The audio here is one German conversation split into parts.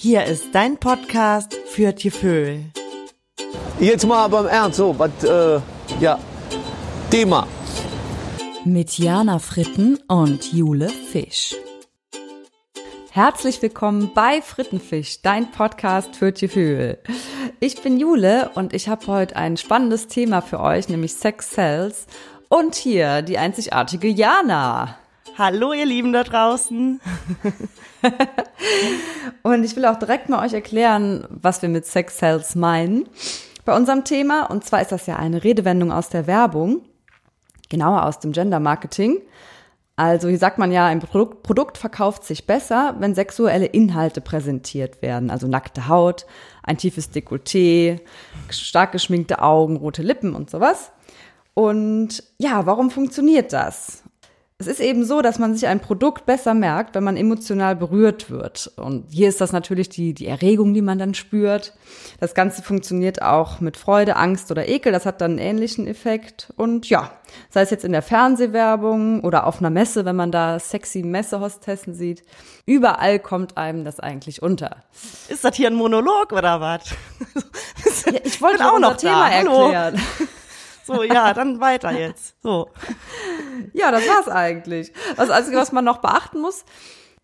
Hier ist dein Podcast für Tieföhl. Jetzt mal beim Ernst, so, was, äh, ja, Thema. Mit Jana Fritten und Jule Fisch. Herzlich willkommen bei Frittenfisch, dein Podcast für Gefühl. Ich bin Jule und ich habe heute ein spannendes Thema für euch, nämlich Sex Cells. Und hier die einzigartige Jana. Hallo ihr Lieben da draußen. und ich will auch direkt mal euch erklären, was wir mit Sex Cells meinen bei unserem Thema. Und zwar ist das ja eine Redewendung aus der Werbung, genauer aus dem Gender Marketing. Also hier sagt man ja, ein Produkt, Produkt verkauft sich besser, wenn sexuelle Inhalte präsentiert werden. Also nackte Haut, ein tiefes Dekolleté, stark geschminkte Augen, rote Lippen und sowas. Und ja, warum funktioniert das? Es ist eben so, dass man sich ein Produkt besser merkt, wenn man emotional berührt wird. Und hier ist das natürlich die, die Erregung, die man dann spürt. Das Ganze funktioniert auch mit Freude, Angst oder Ekel. Das hat dann einen ähnlichen Effekt. Und ja, sei es jetzt in der Fernsehwerbung oder auf einer Messe, wenn man da sexy Messehostessen sieht. Überall kommt einem das eigentlich unter. Ist das hier ein Monolog oder was? Ja, ich wollte auch noch Thema erklären. So, ja, dann weiter jetzt. So. Ja, das war's eigentlich. Das Einzige, was man noch beachten muss,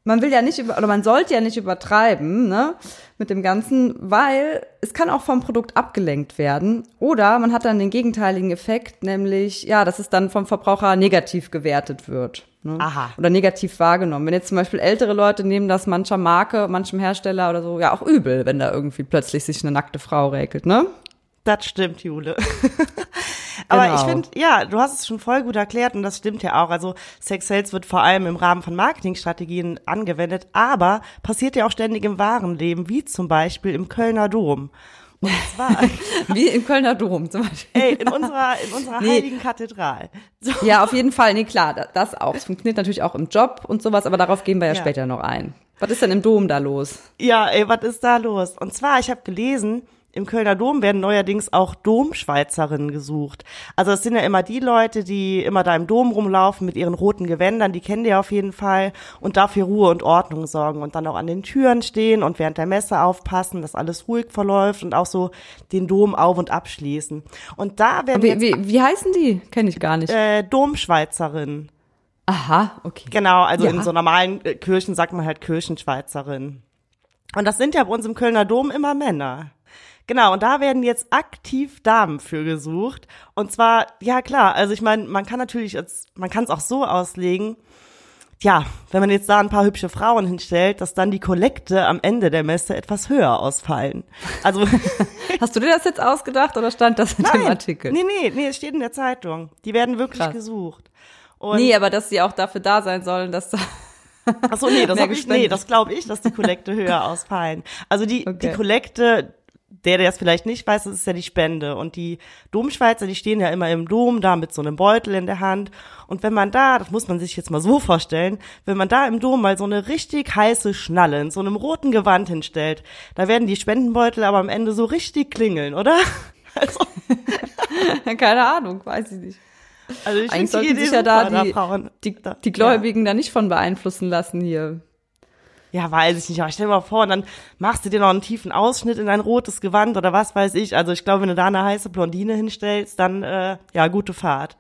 man will ja nicht über, oder man sollte ja nicht übertreiben, ne, mit dem Ganzen, weil es kann auch vom Produkt abgelenkt werden. Oder man hat dann den gegenteiligen Effekt, nämlich, ja, dass es dann vom Verbraucher negativ gewertet wird. Ne? Aha. Oder negativ wahrgenommen. Wenn jetzt zum Beispiel ältere Leute nehmen das mancher Marke, manchem Hersteller oder so, ja auch übel, wenn da irgendwie plötzlich sich eine nackte Frau räkelt, ne? Das stimmt, Jule. Aber Genau. ich finde, ja, du hast es schon voll gut erklärt und das stimmt ja auch. Also Sex Sales wird vor allem im Rahmen von Marketingstrategien angewendet, aber passiert ja auch ständig im wahren Leben, wie zum Beispiel im Kölner Dom. Und zwar, Wie im Kölner Dom zum Beispiel. ey, in unserer, in unserer Nee. heiligen Kathedral. So. Ja, auf jeden Fall. Nee, klar, da- das auch. Es funktioniert natürlich auch im Job und sowas, aber darauf gehen wir ja, Ja. später noch ein. Was ist denn im Dom da los? Ja, ey, was ist da los? Und zwar, ich habe gelesen, im Kölner Dom werden neuerdings auch Domschweizerinnen gesucht. Also es sind ja immer die Leute, die immer da im Dom rumlaufen mit ihren roten Gewändern, die kennen die auf jeden Fall und dafür Ruhe und Ordnung sorgen und dann auch an den Türen stehen und während der Messe aufpassen, dass alles ruhig verläuft und auch so den Dom auf und abschließen. Und da werden Wie, wie, wie heißen die? Kenne ich gar nicht. äh, Domschweizerinnen. Aha, okay. Genau, also Ja. in so normalen äh, Kirchen sagt man halt Kirchenschweizerin. Und das sind ja bei uns im Kölner Dom immer Männer. Genau, und da werden jetzt aktiv Damen für gesucht. Und zwar, ja klar, also ich meine, man kann natürlich, jetzt, man kann es auch so auslegen, ja, wenn man jetzt da ein paar hübsche Frauen hinstellt, dass dann die Kollekte am Ende der Messe etwas höher ausfallen. Also, Hast du dir das jetzt ausgedacht oder stand das in dem Artikel? nee, nee, nee, es steht in der Zeitung. Die werden wirklich Krass. gesucht. Und nee, aber dass sie auch dafür da sein sollen, dass da Ach so, nee, das, hab ich, nee, das glaube ich, dass die Kollekte höher ausfallen. Also die, Okay. die Kollekte, der, der es vielleicht nicht weiß, das ist ja die Spende. Und die Domschweizer, die stehen ja immer im Dom da mit so einem Beutel in der Hand. Und wenn man da, das muss man sich jetzt mal so vorstellen, wenn man da im Dom mal so eine richtig heiße Schnalle in so einem roten Gewand hinstellt, da werden die Spendenbeutel aber am Ende so richtig klingeln, oder? Also, keine Ahnung, weiß ich nicht. also ich Eigentlich sollten sich ja da die, die, da- die Gläubigen da nicht von beeinflussen lassen hier. Ja, weiß ich nicht, aber stell dir mal vor, und dann machst du dir noch einen tiefen Ausschnitt in ein rotes Gewand oder was weiß ich. Also ich glaube, wenn du da eine heiße Blondine hinstellst, dann äh, ja, gute Fahrt.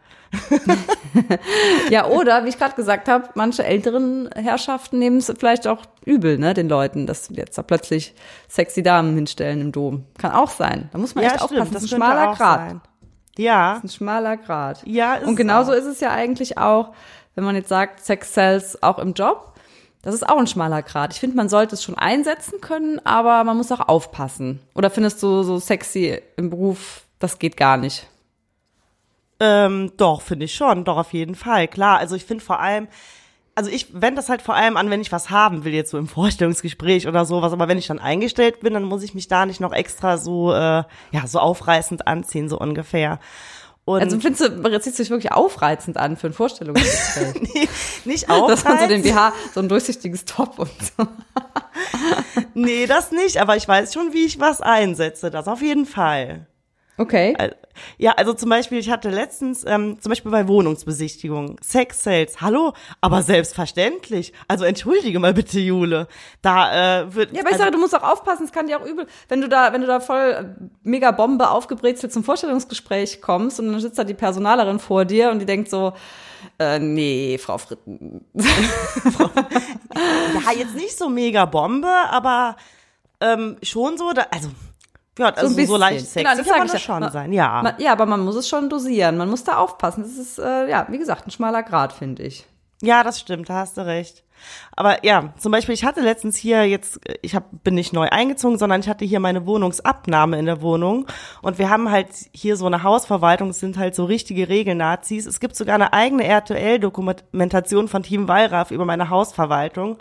Ja, oder, wie ich gerade gesagt habe, manche älteren Herrschaften nehmen es vielleicht auch übel, ne, den Leuten, dass jetzt da plötzlich sexy Damen hinstellen im Dom. Kann auch sein. Da muss man echt aufpassen. Das ist ein schmaler Grat. sein. Ja, Ein schmaler Grad. Ja, ist Und genauso auch. ist es ja eigentlich auch, wenn man jetzt sagt, Sex sells auch im Job. Das ist auch ein schmaler Grad. Ich finde, man sollte es schon einsetzen können, aber man muss auch aufpassen. Oder findest du so sexy im Beruf, das geht gar nicht? ähm, doch, finde ich schon, doch auf jeden Fall, klar. Also ich finde vor allem, also ich wende das halt vor allem an, wenn ich was haben will, jetzt so im Vorstellungsgespräch oder sowas, aber wenn ich dann eingestellt bin, dann muss ich mich da nicht noch extra so, äh, ja, so aufreißend anziehen, so ungefähr. Und Also findest du, jetzt sieht sich wirklich aufreizend an für ein Vorstellungsgespräch. nee, nicht Dass man so den aufreizend. BH, so ein durchsichtiges Top und so. Nee, das nicht, aber ich weiß schon, wie ich was einsetze, das auf jeden Fall. Okay. Ja, also zum Beispiel, ich hatte letztens, ähm, zum Beispiel bei Wohnungsbesichtigungen, Sex Sales, hallo, aber selbstverständlich. Also entschuldige mal bitte, Jule. Da äh, wird. Ja, aber ich also, sage, du musst auch aufpassen, es kann dir auch übel, wenn du da, wenn du da voll äh, mega Bombe aufgebrezelt zum Vorstellungsgespräch kommst und dann sitzt da die Personalerin vor dir und die denkt so, äh, nee, Frau Fritten. ja, jetzt nicht so mega Bombe, aber ähm, schon so, da, also, ja, also so, bisschen. leicht sexy Genau, das kann das ja. schon Man- sein, ja. Man, ja, aber man muss es schon dosieren. Man muss da aufpassen. Das ist, äh, ja, wie gesagt, ein schmaler Grad, finde ich. Ja, das stimmt, da hast du recht. Aber ja, zum Beispiel, ich hatte letztens hier jetzt, ich hab, bin nicht neu eingezogen, sondern ich hatte hier meine Wohnungsabnahme in der Wohnung. Und wir haben halt hier so eine Hausverwaltung, es sind halt so richtige Regelnazis. Es gibt sogar eine eigene RTL-Dokumentation von Team Wallraff über meine Hausverwaltung.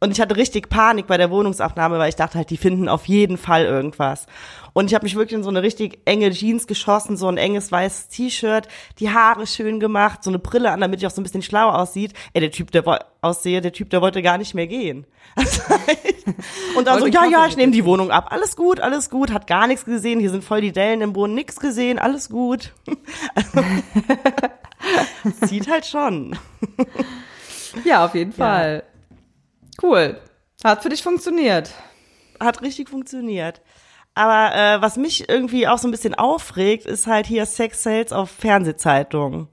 Und ich hatte richtig Panik bei der Wohnungsabnahme, weil ich dachte halt, die finden auf jeden Fall irgendwas. Und ich habe mich wirklich in so eine richtig enge Jeans geschossen, so ein enges weißes T-Shirt, die Haare schön gemacht, so eine Brille an, damit ich auch so ein bisschen schlau aussieht. Ey, der Typ, der aussehe, der Typ, der wollte gar nicht mehr gehen. Und dann so, ja, ja, ich nehme die Wohnung ab. Alles gut, alles gut, hat gar nichts gesehen. Hier sind voll die Dellen im Boden, nix gesehen, alles gut. Sieht halt schon. Ja, auf jeden Fall. Cool. Hat für dich funktioniert. hat richtig funktioniert. Aber äh, was mich irgendwie auch so ein bisschen aufregt, ist halt hier Sex Sales auf Fernsehzeitungen.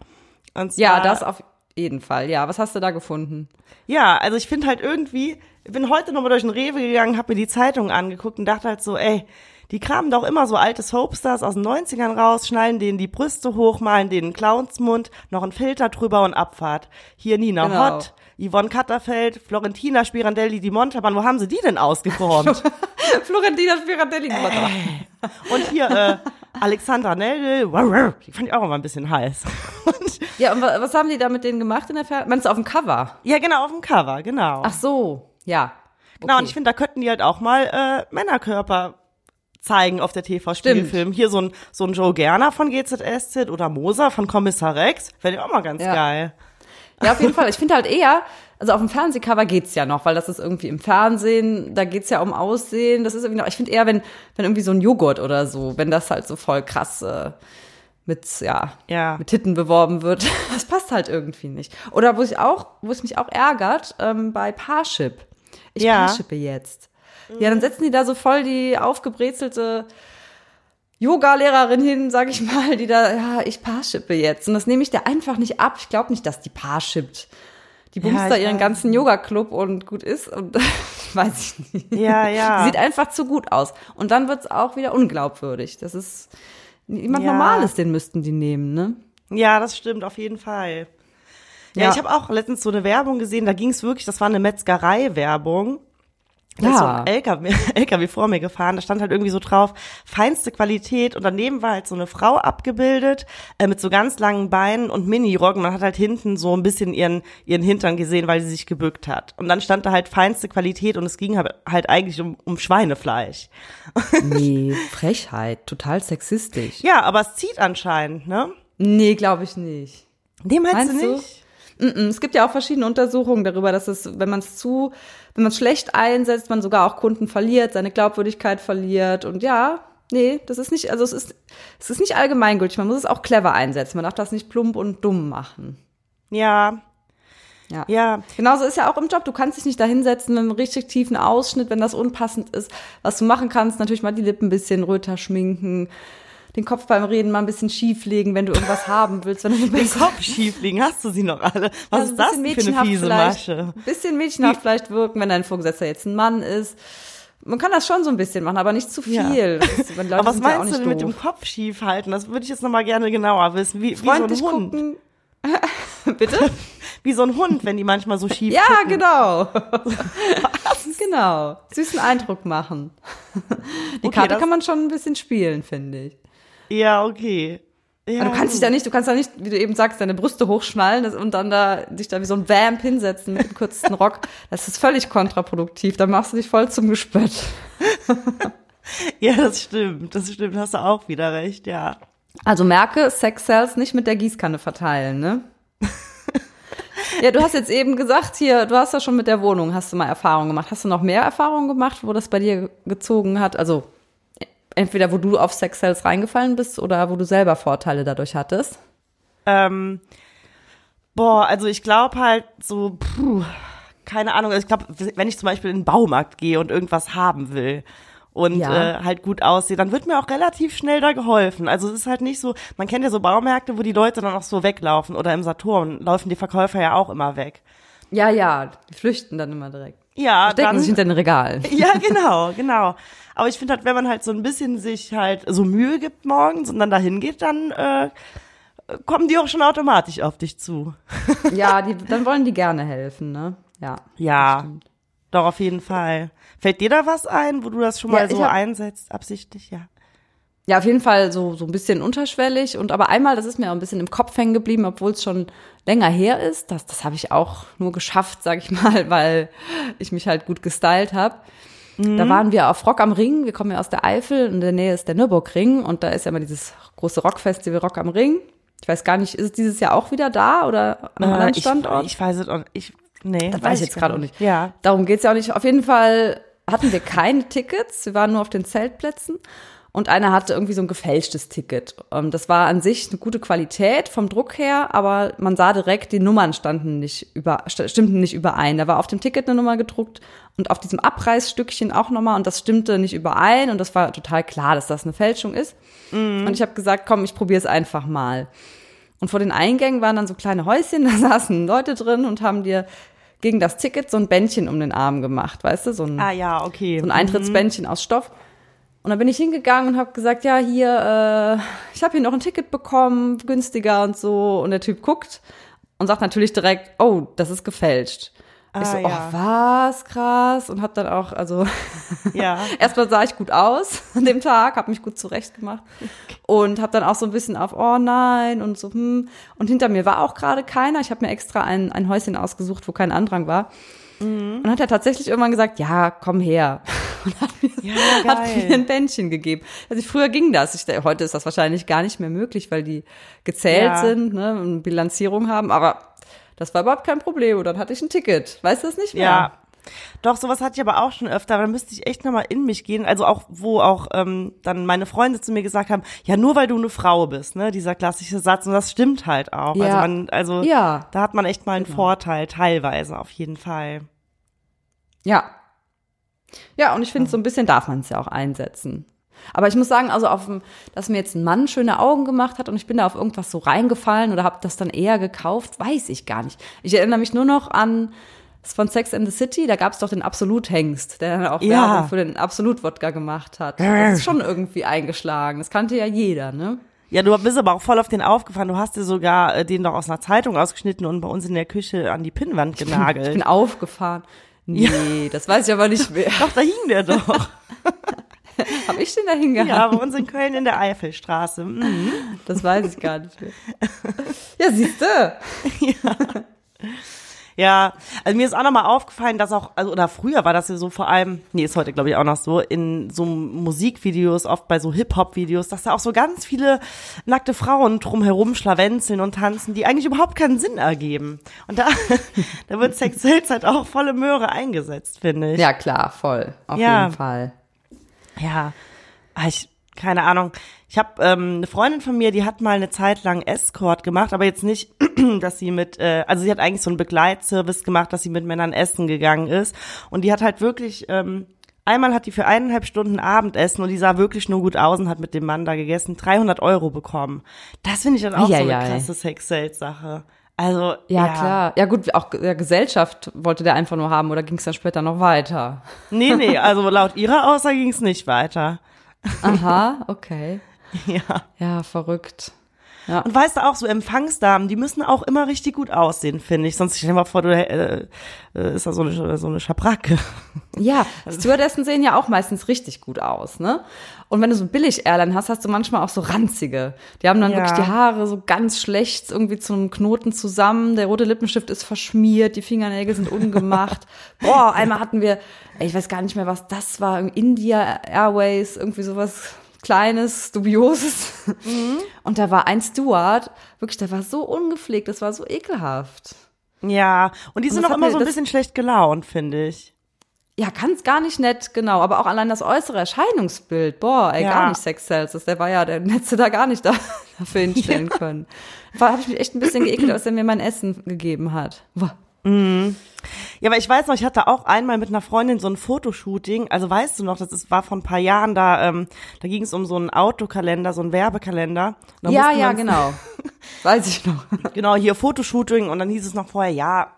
Ja, das auf jeden Fall. Ja, was hast du da gefunden? Ja, also ich finde halt irgendwie, ich bin heute nochmal durch den Rewe gegangen, habe mir die Zeitung angeguckt und dachte halt so, ey, die kramen doch immer so alte Soapstars aus den 90ern raus, schneiden denen die Brüste hoch, malen denen einen Clownsmund, noch einen Filter drüber und Abfahrt. Hier Nina Genau. Hott, Yvonne Katterfeld, Florentina Spirandelli, die Montaban, wo haben sie die denn ausgeformt? Florentina Spiradelli. Und hier äh, Alexandra Neldel, die fand ich auch immer ein bisschen heiß. Und, Ja, und wa- was haben die da mit denen gemacht in der Fer Meinst du auf dem Cover? ja, genau, auf dem Cover, genau. Ach so, ja. genau, und okay. ich finde, da könnten die halt auch mal äh, Männerkörper zeigen auf der TV-Spielfilm. Hier so ein, so ein Joe Gerner von GZSZ oder Moser von Kommissar Rex. Fände ich auch mal ganz Ja. geil. Ja, auf jeden Fall. Ich finde halt eher, also auf dem Fernsehcover geht's ja noch, weil das ist irgendwie im Fernsehen, da geht's ja um Aussehen. Das ist irgendwie noch, ich finde eher, wenn, wenn irgendwie so ein Joghurt oder so, wenn das halt so voll krass äh, mit, ja, Ja. mit Titten beworben wird, das passt halt irgendwie nicht. Oder wo ich auch, wo es mich auch ärgert, ähm, bei Parship. Ich Ja. Parshippe jetzt. Ja, dann setzen die da so voll die aufgebrezelte Yoga-Lehrerin hin, sag ich mal, die da, ja, ich paarshippe jetzt. Und das nehme ich dir einfach nicht ab. Ich glaube nicht, dass die paarshippt. Die bumst Ja, da ihren weiß ganzen Yoga-Club und gut ist. Und weiß ich nicht. Ja, ja. Sieht einfach zu gut aus. Und dann wird's auch wieder unglaubwürdig. Das ist jemand Ja. Normales, den müssten die nehmen, ne? Ja, das stimmt, auf jeden Fall. Ja, Ja. ich habe auch letztens so eine Werbung gesehen, da ging es wirklich, das war eine Metzgerei-Werbung. Da ist so Ja. ein LKW, LKW vor mir gefahren, da stand halt irgendwie so drauf, feinste Qualität und daneben war halt so eine Frau abgebildet, äh, mit so ganz langen Beinen und Mini-Rock und man hat halt hinten so ein bisschen ihren, ihren Hintern gesehen, weil sie sich gebückt hat. Und dann stand da halt feinste Qualität und es ging halt halt eigentlich um, um Schweinefleisch. Nee, Frechheit. Total sexistisch. Ja, aber es zieht anscheinend, ne? Nee, glaube ich nicht. Nee, meinst, Meinst du du? nicht? Mm-mm. Es gibt ja auch verschiedene Untersuchungen darüber, dass es, wenn man es zu, wenn man es schlecht einsetzt, man sogar auch Kunden verliert, seine Glaubwürdigkeit verliert. Und ja, nee, das ist nicht, also es ist, es ist nicht allgemeingültig. Man muss es auch clever einsetzen. Man darf das nicht plump und dumm machen. Ja, Ja. ja. Genauso ist ja auch im Job. Du kannst dich nicht da hinsetzen mit einem richtig tiefen Ausschnitt, wenn das unpassend ist. Was du machen kannst, natürlich mal die Lippen ein bisschen röter schminken, den Kopf beim Reden mal ein bisschen schief legen, wenn du irgendwas haben willst. Wenn du Den Kopf schief liegen, hast du sie noch alle? Was Also ist das ein denn bisschen für eine fiese vielleicht, Masche? Ein bisschen mädchenhaft vielleicht wirken, wenn dein Vorgesetzter jetzt ein Mann ist. Man kann das schon so ein bisschen machen, aber nicht zu viel. Ja. Das Aber was sind ja meinst du mit dem Kopf schief halten? Das würde ich jetzt noch mal gerne genauer wissen. Wie, wie so ein Freundlich Hund. gucken. Bitte? Wie so ein Hund, wenn die manchmal so schief Ja, gucken. genau. genau. Süßen Eindruck machen. Die Okay, Karte kann man schon ein bisschen spielen, finde ich. Ja, okay. Ja, Aber du kannst dich da nicht, du kannst da nicht, wie du eben sagst, deine Brüste hochschnallen und dann da dich da wie so ein Vamp hinsetzen mit dem kürzesten Rock. Das ist völlig kontraproduktiv. Da machst du dich voll zum Gespött. Ja, das stimmt. Das stimmt. Hast du auch wieder recht, ja. Also merke, Sex Cells nicht mit der Gießkanne verteilen, ne? ja, du hast jetzt eben gesagt, hier, du hast ja schon mit der Wohnung, hast du mal Erfahrungen gemacht. Hast du noch mehr Erfahrungen gemacht, wo das bei dir gezogen hat? Also Entweder wo du auf Sex Sales reingefallen bist oder wo du selber Vorteile dadurch hattest? Ähm, boah, also ich glaube halt so, puh, keine Ahnung. Also ich glaube, wenn ich zum Beispiel in den Baumarkt gehe und irgendwas haben will und Ja. äh, halt gut aussehe, dann wird mir auch relativ schnell da geholfen. Also es ist halt nicht so, man kennt ja so Baumärkte, wo die Leute dann auch so weglaufen oder im Saturn laufen die Verkäufer ja auch immer weg. Ja, ja, die flüchten dann immer direkt. Ja, Verstecken dann, sich hinter den Regalen. Ja, genau, genau. Aber ich finde halt, wenn man halt so ein bisschen sich halt so Mühe gibt morgens und dann dahin geht, dann äh, kommen die auch schon automatisch auf dich zu. Ja, die, dann wollen die gerne helfen, ne? Ja. Ja, doch auf jeden Fall. Fällt dir da was ein, wo du das schon mal so hab- einsetzt, absichtlich, ja? Ja, auf jeden Fall so, so ein bisschen unterschwellig. Und aber einmal, das ist mir auch ein bisschen im Kopf hängen geblieben, obwohl es schon länger her ist. Das, das habe ich auch nur geschafft, sag ich mal, weil ich mich halt gut gestylt habe. Da waren wir auf Rock am Ring. Wir kommen ja aus der Eifel. In der Nähe ist der Nürburgring. Und da ist ja immer dieses große Rockfestival Rock am Ring. Ich weiß gar nicht, ist es dieses Jahr auch wieder da oder an einem anderen Äh, ich, Standort? ich weiß es auch nicht. Ich, nee, Das weiß ich jetzt gerade auch nicht. Ja. Darum geht's ja auch nicht. Auf jeden Fall hatten wir keine Tickets. Wir waren nur auf den Zeltplätzen. Und einer hatte irgendwie so ein gefälschtes Ticket. Ähm, Das war an sich eine gute Qualität vom Druck her, aber man sah direkt, die Nummern standen nicht über, st- stimmten nicht überein. Da war auf dem Ticket eine Nummer gedruckt und auf diesem Abreißstückchen auch nochmal und das stimmte nicht überein und das war total klar, dass das eine Fälschung ist. Und ich habe gesagt, komm, ich probiere es einfach mal. Und vor den Eingängen waren dann so kleine Häuschen, da saßen Leute drin und haben dir gegen das Ticket so ein Bändchen um den Arm gemacht, weißt du, so ein, Ah ja, okay. so ein Eintrittsbändchen aus Stoff. Und dann bin ich hingegangen und habe gesagt, ja, hier, äh, ich habe hier noch ein Ticket bekommen, günstiger und so. Und der Typ guckt und sagt natürlich direkt, oh, das ist gefälscht. ich Ah, so, ja. oh, was, krass. Und habe dann auch, also Ja. Erstmal sah ich gut aus an dem Tag, habe mich gut zurechtgemacht und habe dann auch so ein bisschen auf oh nein und so hm und hinter mir war auch gerade keiner. Ich habe mir extra ein, ein Häuschen ausgesucht, wo kein Andrang war. Und dann hat er tatsächlich irgendwann gesagt, ja, komm her. Und hat mir, Ja, hat mir ein Bändchen gegeben. Also früher ging das. Ich, heute ist das wahrscheinlich gar nicht mehr möglich, weil die gezählt Ja. sind ne, und Bilanzierung haben. Aber das war überhaupt kein Problem. Und dann hatte ich ein Ticket. Weißt du das nicht mehr? Ja. Doch, sowas hatte ich aber auch schon öfter, dann müsste ich echt nochmal in mich gehen. Also auch, wo auch ähm, dann meine Freunde zu mir gesagt haben, ja, nur weil du eine Frau bist, ne, dieser klassische Satz. Und das stimmt halt auch. Also Ja. man, also Ja. Genau. da hat man echt mal einen Vorteil, teilweise auf jeden Fall. Ja. Ja, und ich finde, so ein bisschen darf man es ja auch einsetzen. Aber ich muss sagen, also auf dem, dass mir jetzt ein Mann schöne Augen gemacht hat und ich bin da auf irgendwas so reingefallen oder habe das dann eher gekauft, weiß ich gar nicht. Ich erinnere mich nur noch an das von Sex and the City, da gab es doch den Absolut-Hengst, der dann auch Ja. Werbung für den Absolut-Wodka gemacht hat. Das ist schon irgendwie eingeschlagen. Das kannte ja jeder, ne? Ja, du bist aber auch voll auf den aufgefahren. Du hast dir sogar äh, den doch aus einer Zeitung ausgeschnitten und bei uns in der Küche an die Pinnwand Ich genagelt. bin aufgefahren. Nee, das weiß ich aber nicht mehr. doch, da hing der doch. Habe ich den da hingehangen? ja, bei uns in Köln in der Eifelstraße. Mhm. Das weiß ich gar nicht mehr. Ja, siehst du. Ja, also mir ist auch nochmal aufgefallen, dass auch, also oder früher war das ja so vor allem, nee, ist heute glaube ich auch noch so, in so Musikvideos, oft bei so Hip-Hop-Videos, dass da auch so ganz viele nackte Frauen drumherum schlawenzeln und tanzen, die eigentlich überhaupt keinen Sinn ergeben. Und da, da wird Sex Sales halt auch volle Möhre eingesetzt, finde ich. Ja, klar, voll. Auf Ja. jeden Fall. Ja, ah, ich, keine Ahnung. Ich habe ähm, eine Freundin von mir, die hat mal eine Zeit lang Escort gemacht, aber jetzt nicht, dass sie mit, äh, also sie hat eigentlich so einen Begleitservice gemacht, dass sie mit Männern essen gegangen ist. Und die hat halt wirklich, ähm, einmal hat die für eineinhalb Stunden Abendessen und die sah wirklich nur gut aus und hat mit dem Mann da gegessen, 300 Euro bekommen. Das finde ich dann auch so eine krasse Sex-Sales-Sache. Also, Ja, klar. Ja, gut, auch der Gesellschaft wollte der einfach nur haben oder ging es dann später noch weiter? Nee, nee, also laut ihrer Aussage ging es nicht weiter. Aha, okay. Ja. Ja, verrückt. Und weißt du auch, so Empfangsdamen, die müssen auch immer richtig gut aussehen, finde ich. Sonst stell dir mal vor, du äh, äh, ist da so eine, so eine Schabracke. Ja, Stewardessen sehen ja auch meistens richtig gut aus, ne? Und wenn du so billig Airline hast, hast du manchmal auch so ranzige. Die haben dann Ja. wirklich die Haare so ganz schlecht irgendwie zu einem Knoten zusammen. Der rote Lippenstift ist verschmiert, die Fingernägel sind ungemacht. Boah, einmal hatten wir, ich weiß gar nicht mehr, was das war, India Airways, irgendwie sowas Kleines, Dubioses. Und da war ein Steward, wirklich, der war so ungepflegt, das war so ekelhaft. Ja, und die sind das auch immer mir- so ein bisschen schlecht gelaunt, finde ich. Ja, ganz gar nicht nett, genau. Aber auch allein das äußere Erscheinungsbild, boah, ey, Ja. gar nicht Sex Celsius. Der war ja, der hätte da gar nicht da, dafür hinstellen können. Da habe ich mich echt ein bisschen geekelt, als er mir mein Essen gegeben hat. Boah. Ja, aber ich weiß noch, ich hatte auch einmal mit einer Freundin so ein Fotoshooting. Also weißt du noch, das ist, war vor ein paar Jahren, da, ähm, da ging es um so einen Autokalender, so einen Werbekalender. Da Ja, ja, genau. Weiß ich noch. Genau, hier Fotoshooting und dann hieß es noch vorher, ja,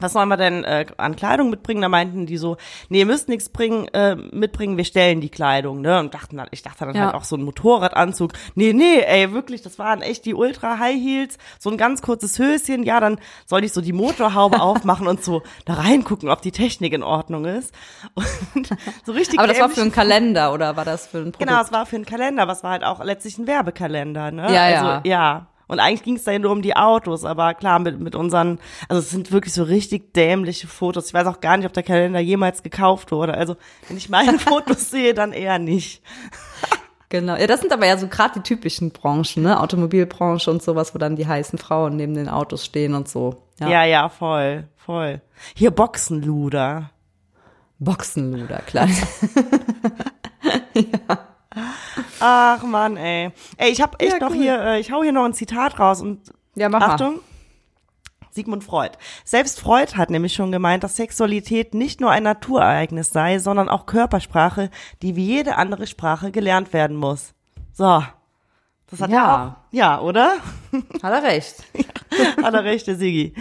was sollen wir denn äh, an Kleidung mitbringen? Da meinten die so, nee, ihr müsst nichts bringen, äh, mitbringen, wir stellen die Kleidung, ne? Und dachten dann, ich dachte dann Ja. halt auch so ein Motorradanzug. Nee, nee, ey, wirklich, das waren echt die Ultra High Heels, so ein ganz kurzes Höschen, ja, dann soll ich so die Motorhaube aufmachen und so da reingucken, ob die Technik in Ordnung ist. Und so richtig Aber das war für einen Kalender oder war das für ein Produkt? Genau, es war für einen Kalender, aber es war halt auch letztlich ein Werbekalender, ne? Ja, also, ja. ja. Und eigentlich ging es da ja nur um die Autos, aber klar, mit, mit unseren, also es sind wirklich so richtig dämliche Fotos. Ich weiß auch gar nicht, ob der Kalender jemals gekauft wurde. Also, wenn ich meine Fotos sehe, dann eher nicht. Genau. Ja, das sind aber ja so gerade die typischen Branchen, ne? Automobilbranche und sowas, wo dann die heißen Frauen neben den Autos stehen und so. Ja, ja, voll, voll. Hier Boxenluder. Boxenluder, klar. Ach Mann, ey. Ey, ich hab echt Ja, noch cool. hier, äh, ich hau hier noch ein Zitat raus und Ja, mach mal. Achtung. Sigmund Freud. Selbst Freud hat nämlich schon gemeint, dass Sexualität nicht nur ein Naturereignis sei, sondern auch Körpersprache, die wie jede andere Sprache gelernt werden muss. So. Das hat ja, Ja. auch. Ja, oder? Hat er recht. Hat er recht, der Sigi.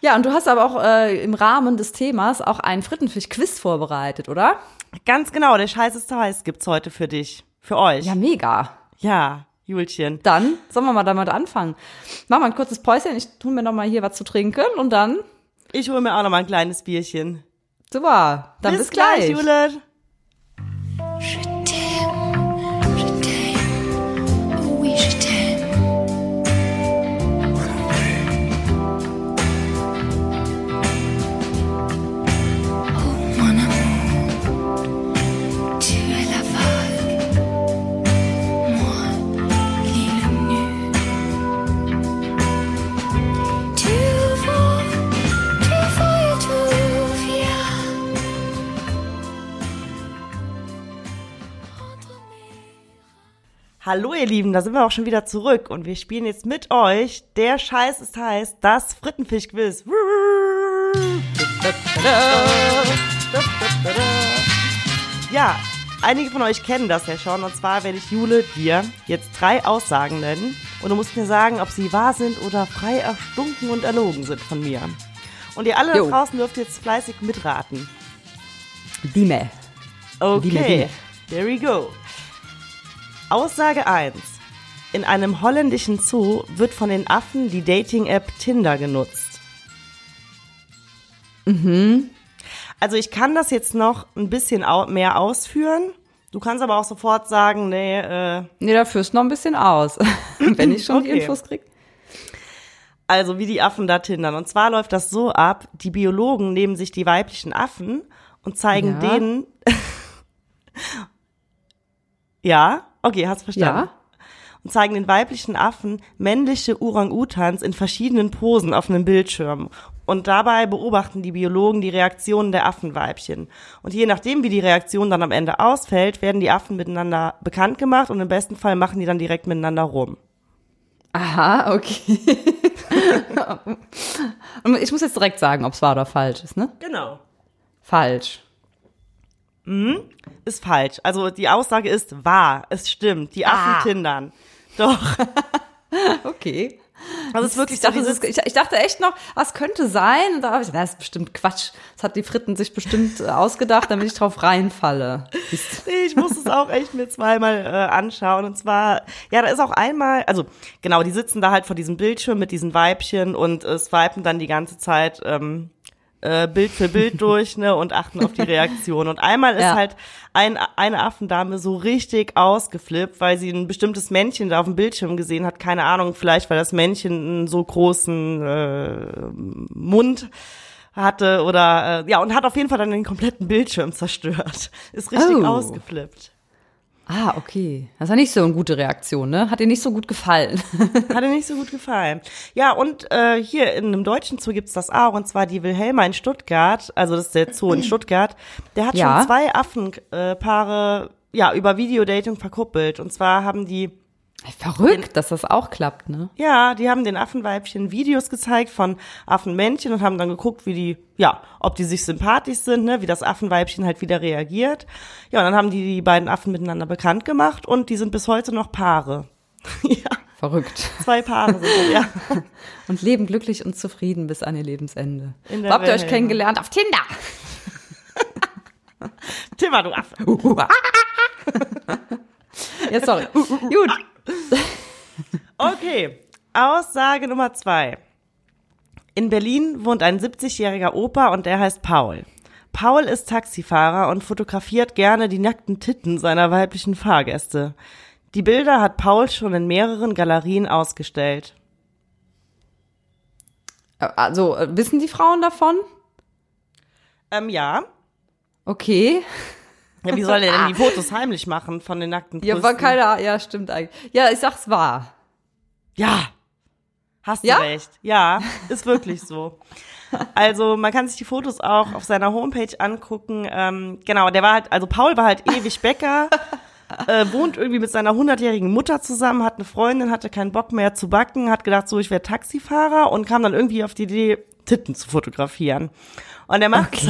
Ja, und du hast aber auch äh, im Rahmen des Themas auch einen Frittenfisch-Quiz vorbereitet, oder? Ganz genau, der Scheiß ist heiß gibt's heute für dich. Für euch. Ja, mega. Ja, Julchen. Dann sollen wir mal damit anfangen. Mach mal ein kurzes Päuschen, ich tu mir noch mal hier was zu trinken und dann, Ich hole mir auch noch mal ein kleines Bierchen. super, dann bis, gleich. Jule. Hallo ihr Lieben, da sind wir auch schon wieder zurück und wir spielen jetzt mit euch Der Scheiß ist heiß, das Frittenfisch-Quiz. Ja, einige von euch kennen das ja schon und zwar werde ich Jule dir jetzt drei Aussagen nennen und du musst mir sagen, ob sie wahr sind oder frei erstunken und erlogen sind von mir. Und ihr alle da draußen dürft jetzt fleißig mitraten. Dime. Okay, Dime, dime. there we go. Aussage 1. In einem holländischen Zoo wird von den Affen die Dating-App Tinder genutzt. Mhm. Also ich kann das jetzt noch ein bisschen mehr ausführen. Du kannst aber auch sofort sagen, nee, äh, Nee, da führst noch ein bisschen aus, wenn ich schon die Okay. Infos krieg. also wie die Affen da tindern. Und zwar läuft das so ab, die Biologen nehmen sich die weiblichen Affen und zeigen Ja. denen. ja, okay, hast verstanden. Ja? und zeigen den weiblichen Affen männliche Orang-Utans in verschiedenen Posen auf einem Bildschirm. Und dabei beobachten die Biologen die Reaktionen der Affenweibchen. Und je nachdem, wie die Reaktion dann am Ende ausfällt, werden die Affen miteinander bekannt gemacht und im besten Fall machen die dann direkt miteinander rum. Aha, okay. Und ich muss jetzt direkt sagen, ob es wahr oder falsch ist, ne? Genau. Falsch. Ist falsch. Also die Aussage ist wahr. Es stimmt. Die Affen Ah. tindern. Doch. Okay. Also es ist wirklich ich, dachte, so ist, ich, dachte echt noch, was könnte sein? Und da habe ich, das ist bestimmt Quatsch. Das hat die Fritten sich bestimmt äh, ausgedacht, damit ich drauf reinfalle. Nee, ich muss es auch echt mir zweimal äh, anschauen. Und zwar, ja, da ist auch einmal, also genau, die sitzen da halt vor diesem Bildschirm mit diesen Weibchen und äh, swipen dann die ganze Zeit ähm, äh, Bild für Bild durch, ne, und achten auf die Reaktion. Und einmal ist Ja. halt ein, eine Affendame so richtig ausgeflippt, weil sie ein bestimmtes Männchen da auf dem Bildschirm gesehen hat. Keine Ahnung, vielleicht weil das Männchen einen so großen äh, Mund hatte oder äh, ja und hat auf jeden Fall dann den kompletten Bildschirm zerstört. Ist richtig Oh. ausgeflippt. Ah, okay. Das war nicht so eine gute Reaktion, ne? Hat dir nicht so gut gefallen. Hat dir nicht so gut gefallen. Ja, und äh, hier in einem deutschen Zoo gibt's das auch, und zwar die Wilhelma in Stuttgart, also das ist der Zoo in Stuttgart, der hat Ja. schon zwei Affenpaare ja, über Videodating verkuppelt. Und zwar haben die Verrückt, dass das auch klappt, ne? Ja, die haben den Affenweibchen Videos gezeigt von Affenmännchen und haben dann geguckt, wie die, ja, ob die sich sympathisch sind, ne, wie das Affenweibchen halt wieder reagiert. Ja, und dann haben die die beiden Affen miteinander bekannt gemacht und die sind bis heute noch Paare. ja, Verrückt. zwei Paare sind das, ja. Und leben glücklich und zufrieden bis an ihr Lebensende. In Wo habt ihr euch kennengelernt? Auf Tinder. Timmer, du Affe. Ja, sorry. Gut. Okay, Aussage Nummer zwei. In Berlin wohnt ein 70-jähriger Opa und der heißt Paul. Paul ist Taxifahrer und fotografiert gerne die nackten Titten seiner weiblichen Fahrgäste. Die Bilder hat Paul schon in mehreren Galerien ausgestellt. Also, äh, wissen die Frauen davon? Ähm, ja. Okay. Ja wie soll er denn die Fotos heimlich machen von den nackten Ja, Brüsten? war keine, ja, stimmt eigentlich. Ja, ich sag's wahr. Ja. Hast Ja? du recht. Ja, ist wirklich so. Also man kann sich die Fotos auch auf seiner Homepage angucken. Ähm, genau, der war halt, also Paul war halt ewig Bäcker, äh, wohnt irgendwie mit seiner hundertjährigen Mutter zusammen, hat eine Freundin, hatte keinen Bock mehr zu backen, hat gedacht, so ich werde Taxifahrer und kam dann irgendwie auf die Idee, Titten zu fotografieren. Und er macht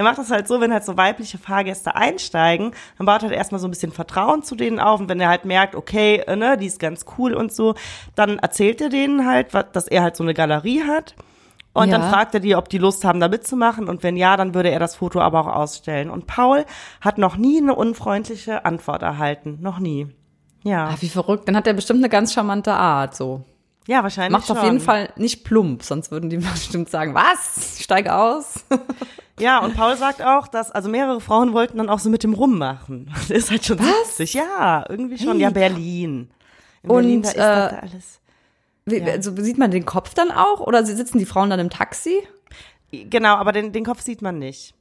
Er macht das halt so, wenn halt so weibliche Fahrgäste einsteigen, dann baut er halt erstmal so ein bisschen Vertrauen zu denen auf und wenn er halt merkt, okay, äh, ne, die ist ganz cool und so, dann erzählt er denen halt, dass er halt so eine Galerie hat und Ja. dann fragt er die, ob die Lust haben, da mitzumachen und wenn ja, dann würde er das Foto aber auch ausstellen. Und Paul hat noch nie eine unfreundliche Antwort erhalten, noch nie. Ja, Ah, wie verrückt. Dann hat er bestimmt eine ganz charmante Art, so. Ja, wahrscheinlich Macht auf jeden Fall nicht plump, sonst würden die bestimmt sagen, was? Ich steige aus. Ja, und Paul sagt auch, dass, also mehrere Frauen wollten dann auch so mit dem rummachen. Das ist halt schon Was? 70. Ja, irgendwie schon. Hey. Ja, Berlin. In Und, Berlin, da ist äh, da alles. Wie, Ja. Also sieht man den Kopf dann auch oder sitzen die Frauen dann im Taxi? Genau, aber den, den Kopf sieht man nicht.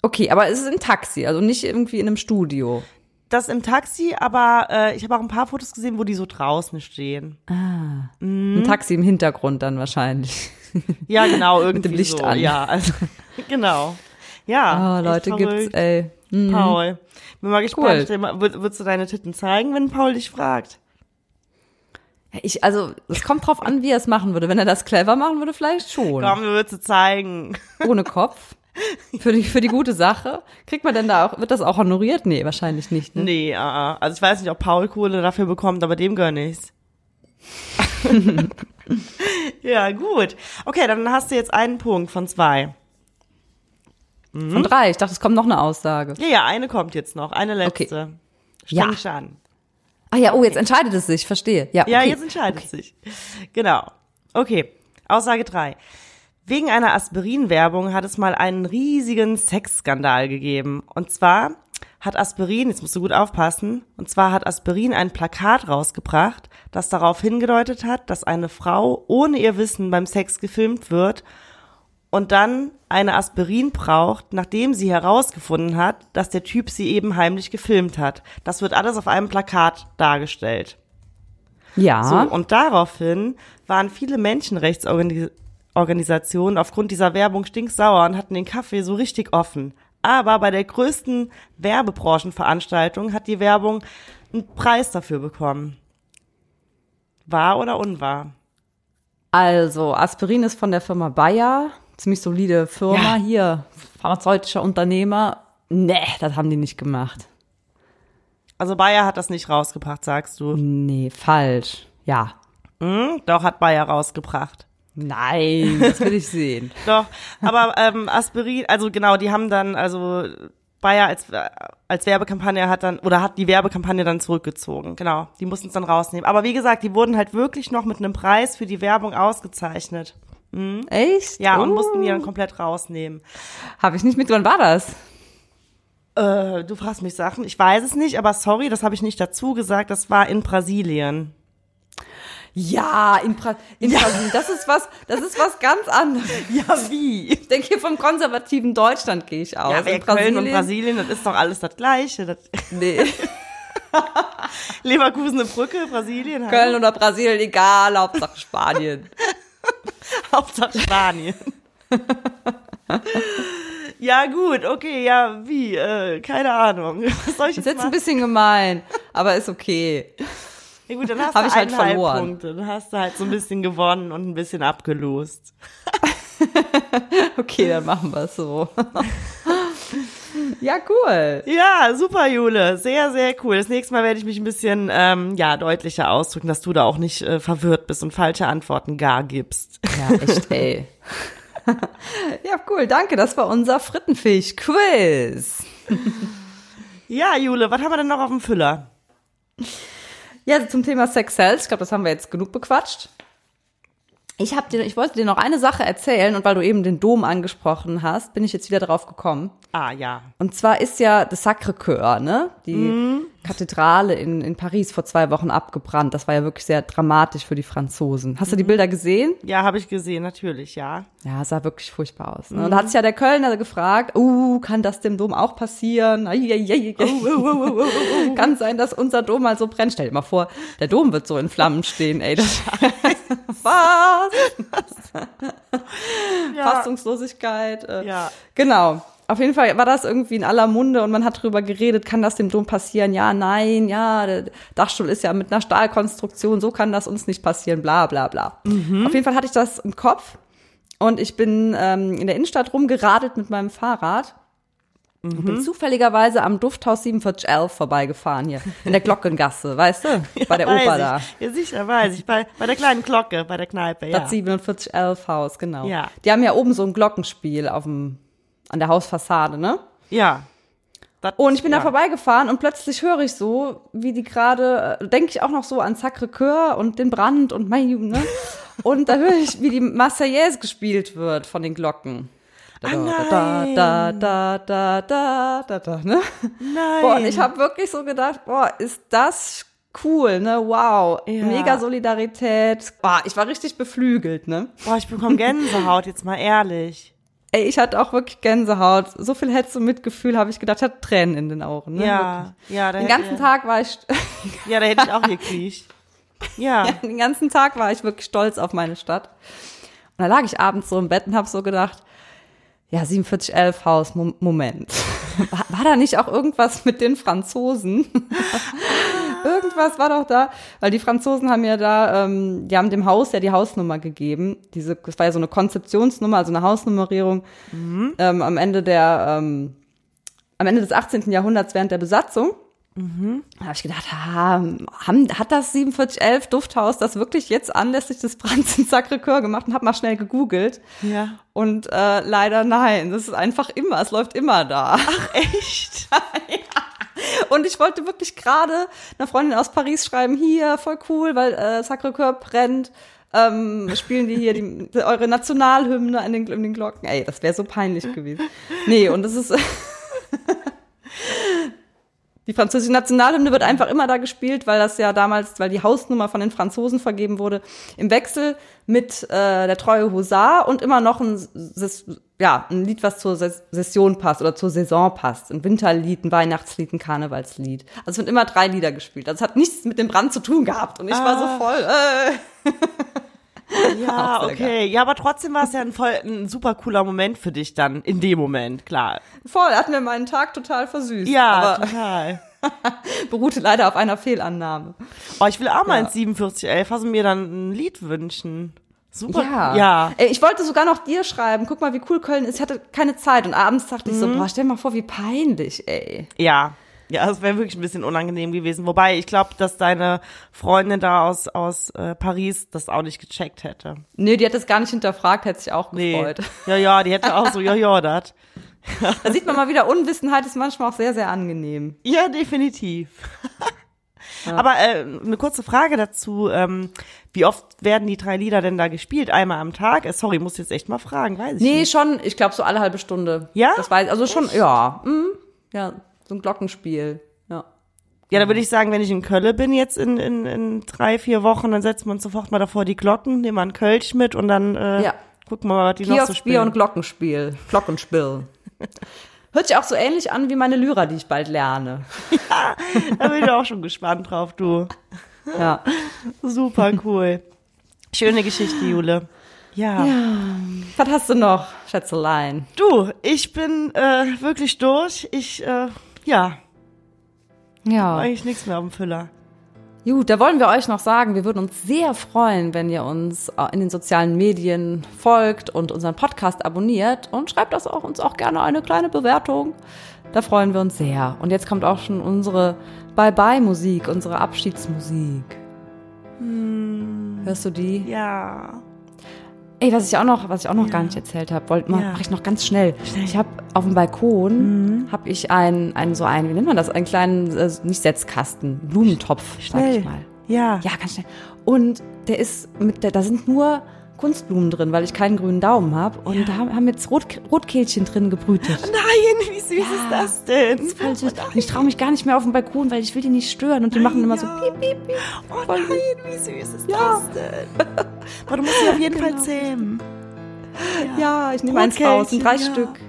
Okay, aber es ist im Taxi, also nicht irgendwie in einem Studio. Das im Taxi, aber äh, ich habe auch ein paar Fotos gesehen, wo die so draußen stehen. Mhm. Ein Taxi im Hintergrund dann wahrscheinlich. Ja, genau, irgendwie dem Licht so. an. Ja, also, genau. Ja, Oh, Leute gibt's, ey. Mhm. Paul. Bin mal gespannt. Cool. Würdest du deine Titten zeigen, wenn Paul dich fragt? Ich, also, es kommt drauf an, wie er es machen würde. Wenn er das clever machen würde, vielleicht schon. Komm, du würdest du zeigen. Ohne Kopf. Für die, für die gute Sache. Kriegt man denn da auch, wird das auch honoriert? Nee, wahrscheinlich nicht. Ne? Nee, ah, ah. also ich weiß nicht, ob Paul Kohle dafür bekommt, aber dem gönn ich's. ja, gut. Okay, dann hast du jetzt einen Punkt von zwei. Von drei. Ich dachte, es kommt noch eine Aussage. Ja, ja, eine kommt jetzt noch, eine letzte. Ja. Streng dich an. Ah ja, oh, jetzt entscheidet es sich. Verstehe. Ja, Ja, okay. jetzt entscheidet sich. Genau. Okay, Aussage drei. Wegen einer Aspirin-Werbung hat es mal einen riesigen Sexskandal gegeben. Und zwar hat Aspirin, jetzt musst du gut aufpassen, und zwar hat Aspirin ein Plakat rausgebracht, das darauf hingedeutet hat, dass eine Frau ohne ihr Wissen beim Sex gefilmt wird und dann eine Aspirin braucht, nachdem sie herausgefunden hat, dass der Typ sie eben heimlich gefilmt hat. Das wird alles auf einem Plakat dargestellt. Ja. So, und daraufhin waren viele Menschenrechtsorganisationen aufgrund dieser Werbung stinksauer und hatten den Kaffee so richtig offen. Aber bei der größten Werbebranchenveranstaltung hat die Werbung einen Preis dafür bekommen. Wahr oder unwahr? Also, Aspirin ist von der Firma Bayer. Ziemlich solide Firma Ja. hier. Pharmazeutischer Unternehmer. Nee, das haben die nicht gemacht. Also Bayer hat das nicht rausgebracht, sagst du. Nee, falsch. Ja. Hm? Doch, hat Bayer rausgebracht. Nein, das will ich sehen. Doch, aber ähm, Aspirin, also genau, die haben dann, also Bayer als, als Werbekampagne hat dann, oder hat die Werbekampagne dann zurückgezogen. Genau, die mussten es dann rausnehmen. Aber wie gesagt, die wurden halt wirklich noch mit einem Preis für die Werbung ausgezeichnet. Echt? Ja, und oh. mussten die dann komplett rausnehmen. Habe ich nicht mit, wann war das? Äh, du fragst mich Sachen, ich weiß es nicht, aber sorry, das habe ich nicht dazu gesagt, das war in Brasilien. Ja, in, Bra in Brasilien. Das ist was, das ist was ganz anderes. Ja, wie? Ich denke, hier vom konservativen Deutschland gehe ich aus. Ja, wer In Köln und Brasilien, das ist doch alles das Gleiche. Das Nee. Leverkusen eine Brücke, Brasilien. Köln oder Brasilien, egal, Hauptsache Spanien. Hauptsache Spanien. ja, gut, okay, ja, wie? Äh, keine Ahnung. Was soll ich Das ist jetzt jetzt ein machen? bisschen gemein, aber ist okay. Ja, gut, dann hast Hab du ich halt verloren. Punkte. Dann hast du halt so ein bisschen gewonnen und ein bisschen abgelost. Okay, dann machen wir es so. Ja, cool. Ja, super, Jule. Sehr, sehr cool. Das nächste Mal werde ich mich ein bisschen ähm, ja, deutlicher ausdrücken, dass du da auch nicht äh, verwirrt bist und falsche Antworten gar gibst. Ja, echt, ey. Ja, cool, danke. Das war unser Frittenfisch-Quiz. Ja, Jule, was haben wir denn noch auf dem Füller? Ja, also zum Thema Sex Cells. Ich glaube, das haben wir jetzt genug bequatscht. Ich, hab dir, ich wollte dir noch eine Sache erzählen und weil du eben den Dom angesprochen hast, bin ich jetzt wieder drauf gekommen. Ah, ja. Und zwar ist ja das Sacré-Cœur, ne? Die Kathedrale in, in Paris vor zwei Wochen abgebrannt. Das war ja wirklich sehr dramatisch für die Franzosen. Hast du die Bilder gesehen? Ja, habe ich gesehen, natürlich, ja. Ja, sah wirklich furchtbar aus. Ne? Und da hat sich ja der Kölner gefragt, uh, kann das dem Dom auch passieren? Kann sein, dass unser Dom mal so brennt. Stell dir mal vor, der Dom wird so in Flammen stehen, ey. Das Was? Fassungslosigkeit. Äh. Ja. Genau. Auf jeden Fall war das irgendwie in aller Munde und man hat drüber geredet, kann das dem Dom passieren? Ja, nein, ja, der Dachstuhl ist ja mit einer Stahlkonstruktion, so kann das uns nicht passieren, bla bla bla. Auf jeden Fall hatte ich das im Kopf und ich bin ähm, in der Innenstadt rumgeradelt mit meinem Fahrrad und bin zufälligerweise am Dufthaus 4711 vorbeigefahren hier, in der Glockengasse, weißt du, bei der Oper da. Ja, sicher, weiß ich. Bei, bei der kleinen Glocke, bei der Kneipe, ja. Das 4711 Haus, genau. Ja. Die haben ja oben so ein Glockenspiel auf dem, an der Hausfassade, ne? Ja. Das- Und ich bin ja. da vorbeigefahren und plötzlich höre ich so, wie die gerade, äh, denke ich auch noch so an Sacré-Cœur und den Brand und mein Junge, ne? Und da höre ich, wie die Marseillaise gespielt wird von den Glocken. Da, Ah, da, da, da, da, da, da, da, ne? Nein. Boah, und ich habe wirklich so gedacht, boah, ist das cool, ne? Wow, Ja. mega Solidarität. Boah, ich war richtig beflügelt, ne? Boah, ich bekomme Gänsehaut, jetzt mal ehrlich. Ey, ich hatte auch wirklich Gänsehaut. So viel Hetze und Mitgefühl habe ich gedacht, ich hatte Tränen in den Augen. Ne? Ja, ja, da Den ganzen Tag war ich, Ja, da hätte ich auch gekriecht. Ja. den ganzen Tag war ich wirklich stolz auf meine Stadt. Und da lag ich abends so im Bett und habe so gedacht, ja, 4711 Haus, Mo- Moment. War, war da nicht auch irgendwas mit den Franzosen? irgendwas war doch da, weil die Franzosen haben ja da, ähm, die haben dem Haus ja die Hausnummer gegeben. Diese, das war ja so eine Konzeptionsnummer, also eine Hausnummerierung ähm, am Ende der, ähm, am Ende des 18. Jahrhunderts während der Besatzung. Da habe ich gedacht, ha, haben, hat das 4711 Dufthaus das wirklich jetzt anlässlich des Brands in Sacré-Cœur gemacht und habe mal schnell gegoogelt. Ja. Und äh, leider nein, das ist einfach immer, es läuft immer da. Echt? Und ich wollte wirklich gerade einer Freundin aus Paris schreiben, hier, voll cool, weil äh, Sacré-Cœur brennt. Ähm, spielen die hier die, eure Nationalhymne an den, in den Glocken. Ey, das wäre so peinlich gewesen. Nee, und das ist. Die französische Nationalhymne wird einfach immer da gespielt, weil das ja damals, weil die Hausnummer von den Franzosen vergeben wurde, im Wechsel mit äh, der Treue Husar und immer noch ein, ja, ein Lied, was zur Ses Session passt oder zur Saison passt. Ein Winterlied, ein Weihnachtslied, ein Karnevalslied. Also es sind immer drei Lieder gespielt. Also es hat nichts mit dem Brand zu tun gehabt. Und ich war Ah. so voll, äh. Ja, okay. Ja, aber trotzdem war es ja ein voll, ein super cooler Moment für dich dann, in dem Moment, klar. voll, hat mir meinen Tag total versüßt. Ja, Aber total. beruhte leider auf einer Fehlannahme. Oh, ich will auch mal Ja. ins 4711. Hast du mir dann ein Lied wünschen? Super. Ja. Ja. Ich wollte sogar noch dir schreiben. Guck mal, wie cool Köln ist. Ich hatte keine Zeit. Und abends dachte ich so, Mhm. boah, stell mal vor, wie peinlich, ey. Ja. Ja, das wäre wirklich ein bisschen unangenehm gewesen. Wobei, ich glaube, dass deine Freundin da aus, aus äh, Paris das auch nicht gecheckt hätte. Nee, die hat das gar nicht hinterfragt, hätte sich auch Nee. gefreut. Ja, ja, die hätte auch so, ja, ja, das. Da sieht man mal wieder, Unwissenheit ist manchmal auch sehr, sehr angenehm. Ja, definitiv. Aber äh, eine kurze Frage dazu. Ähm, wie oft werden die drei Lieder denn da gespielt? Einmal am Tag? Äh, sorry, muss jetzt echt mal fragen, weiß ich Nee, nicht. schon, ich glaube so alle halbe Stunde. Ja? Das weiß, also schon, ja. Mm, ja, so ein Glockenspiel. Ja. Ja, da würde ich sagen, wenn ich in Köln bin jetzt in, in, in drei, vier Wochen, dann setzen wir uns sofort mal davor die Glocken, nehmen wir einen Kölsch mit und dann äh, Ja. gucken wir mal, was die noch so spielen. und Glockenspiel. Glockenspiel. Hört sich auch so ähnlich an wie meine Lyra, die ich bald lerne. da bin ich auch schon gespannt drauf, du. Ja. Super cool. Schöne Geschichte, Jule. Ja. Was hast du noch, Schätzelein? Du, ich bin äh, wirklich durch. Ich, äh, ja, Ja. eigentlich nichts mehr auf dem Füller. Gut, da wollen wir euch noch sagen, wir würden uns sehr freuen, wenn ihr uns äh, in den sozialen Medien folgt und unseren Podcast abonniert und schreibt das auch, uns auch gerne eine kleine Bewertung. Da freuen wir uns sehr. Und jetzt kommt auch schon unsere Bye-Bye-Musik, unsere Abschiedsmusik. Hörst du die? Ja. Ey, was ich auch noch, was ich auch noch gar nicht erzählt habe, wollte Ja. mache ich noch ganz schnell. Ich habe auf dem Balkon habe ich einen, einen so einen, wie nennt man das, einen kleinen, äh, nicht Setzkasten, Blumentopf, sag Schnell. ich mal. Ja. Ja, ganz schnell. Und der ist mit, der, da sind nur Kunstblumen drin, weil ich keinen grünen Daumen habe. Und da haben jetzt Rot, Rotkehlchen drin gebrütet. Nein, wie süß ist das denn? Voll süß. Und ich traue mich gar nicht mehr auf den Balkon, weil ich will die nicht stören. Und die machen immer so ja. piep, piep, piep. Oh Voll nein, wie süß ist das denn? Aber du musst sie auf jeden Fall zähmen. Ja, ich nehme eins raus. Drei ja. Stück.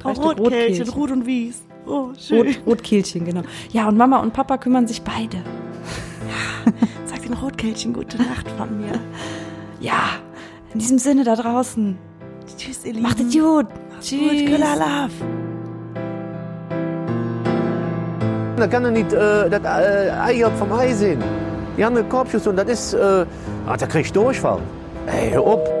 Drei Auch Stück Rotkehlchen, Rot und Wies. Oh, schön. Rot, Rotkehlchen, genau. Ja, und Mama und Papa kümmern sich beide. Sag den Rotkehlchen gute Nacht von mir. Ja, in diesem Sinne da draußen. Tschüss, ihr Lieben. Macht es gut. gut. Köller Love. Da kann er nicht äh, das äh, Ei ab vom Ei sehen. Die haben eine Korbschuss und das ist, äh, ah, da krieg ich Durchfall. Ey, hör op.